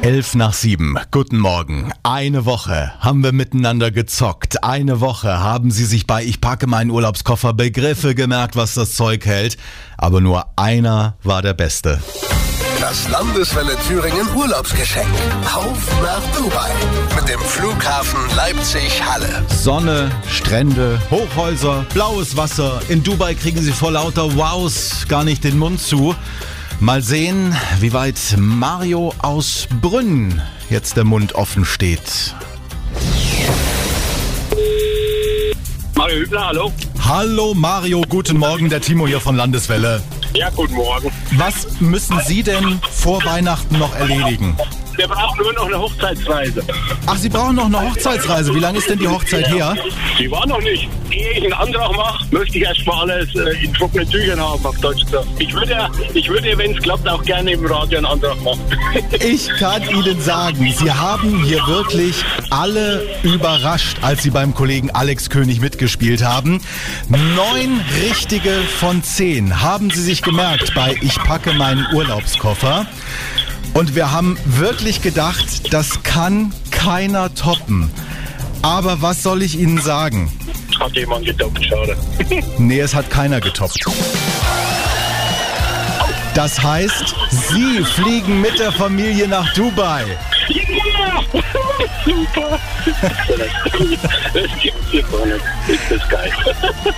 Elf nach sieben. Guten Morgen. Eine Woche haben wir miteinander gezockt. Eine Woche haben sie sich bei Ich packe meinen Urlaubskoffer Begriffe gemerkt, was das Zeug hält. Aber nur einer war der Beste. Das Landeswelle Thüringen Urlaubsgeschenk. Auf nach Dubai. Mit dem Flughafen Leipzig-Halle. Sonne, Strände, Hochhäuser, blaues Wasser. In Dubai kriegen sie vor lauter Wows gar nicht den Mund zu. Mal sehen, wie weit Mario aus Brünn jetzt der Mund offen steht. Mario Hübner, hallo. Hallo Mario, guten Morgen, der Timo hier von Landeswelle. Ja, guten Morgen. Was müssen Sie denn vor Weihnachten noch erledigen? Wir brauchen nur noch eine Hochzeitsreise. Ach, Sie brauchen noch eine Hochzeitsreise. Wie lange ist denn die Hochzeit her? Die war noch nicht. Ehe ich einen Antrag mache, möchte ich erst mal alles äh, in trockenen Tüchern haben, auf Deutsch gesagt. Ich würde, ich würde, wenn es klappt, auch gerne im Radio einen Antrag machen. Ich kann Ihnen sagen, Sie haben hier wirklich alle überrascht, als Sie beim Kollegen Alex König mitgespielt haben. Neun richtige von zehn haben Sie sich gemerkt bei Ich packe meinen Urlaubskoffer. Und wir haben wirklich gedacht, das kann keiner toppen. Aber was soll ich Ihnen sagen? Hat jemand gedoppt, schade. Nee, es hat keiner getoppt. Das heißt, Sie fliegen mit der Familie nach Dubai. Ja! Super! Das gibt's hier nicht. Ist das geil.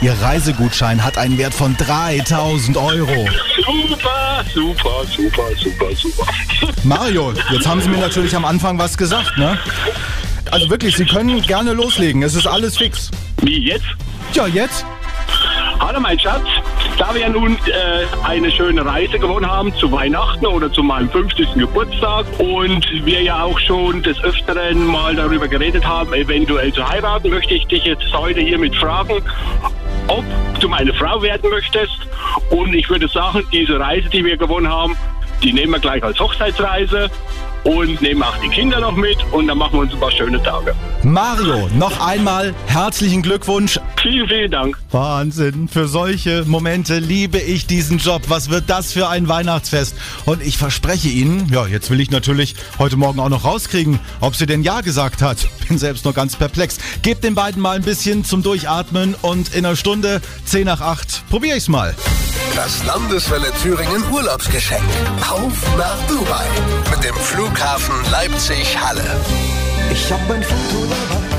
Ihr Reisegutschein hat einen Wert von 3000 Euro. Super, super, super, super, super. Mario, jetzt haben Sie mir natürlich am Anfang was gesagt, ne? Also wirklich, Sie können gerne loslegen. Es ist alles fix. Wie jetzt? Ja, jetzt? Hallo mein Schatz, da wir nun äh, eine schöne Reise gewonnen haben zu Weihnachten oder zu meinem 50. Geburtstag und wir ja auch schon des Öfteren mal darüber geredet haben, eventuell zu heiraten, möchte ich dich jetzt heute hiermit fragen, ob du meine Frau werden möchtest. Und ich würde sagen, diese Reise, die wir gewonnen haben, die nehmen wir gleich als Hochzeitsreise und nehmen auch die Kinder noch mit und dann machen wir uns ein paar schöne Tage. Mario, noch einmal herzlichen Glückwunsch. Vielen, vielen Dank. Wahnsinn, für solche Momente liebe ich diesen Job. Was wird das für ein Weihnachtsfest? Und ich verspreche Ihnen, ja, jetzt will ich natürlich heute Morgen auch noch rauskriegen, ob sie denn Ja gesagt hat. Bin selbst noch ganz perplex. Gebt den beiden mal ein bisschen zum Durchatmen und in einer Stunde 10 nach 8 probiere ich's mal. Das Landeswelle Thüringen Urlaubsgeschenk. Auf nach Dubai. Mit dem Flughafen Leipzig-Halle. Ich hab ein Foto dabei,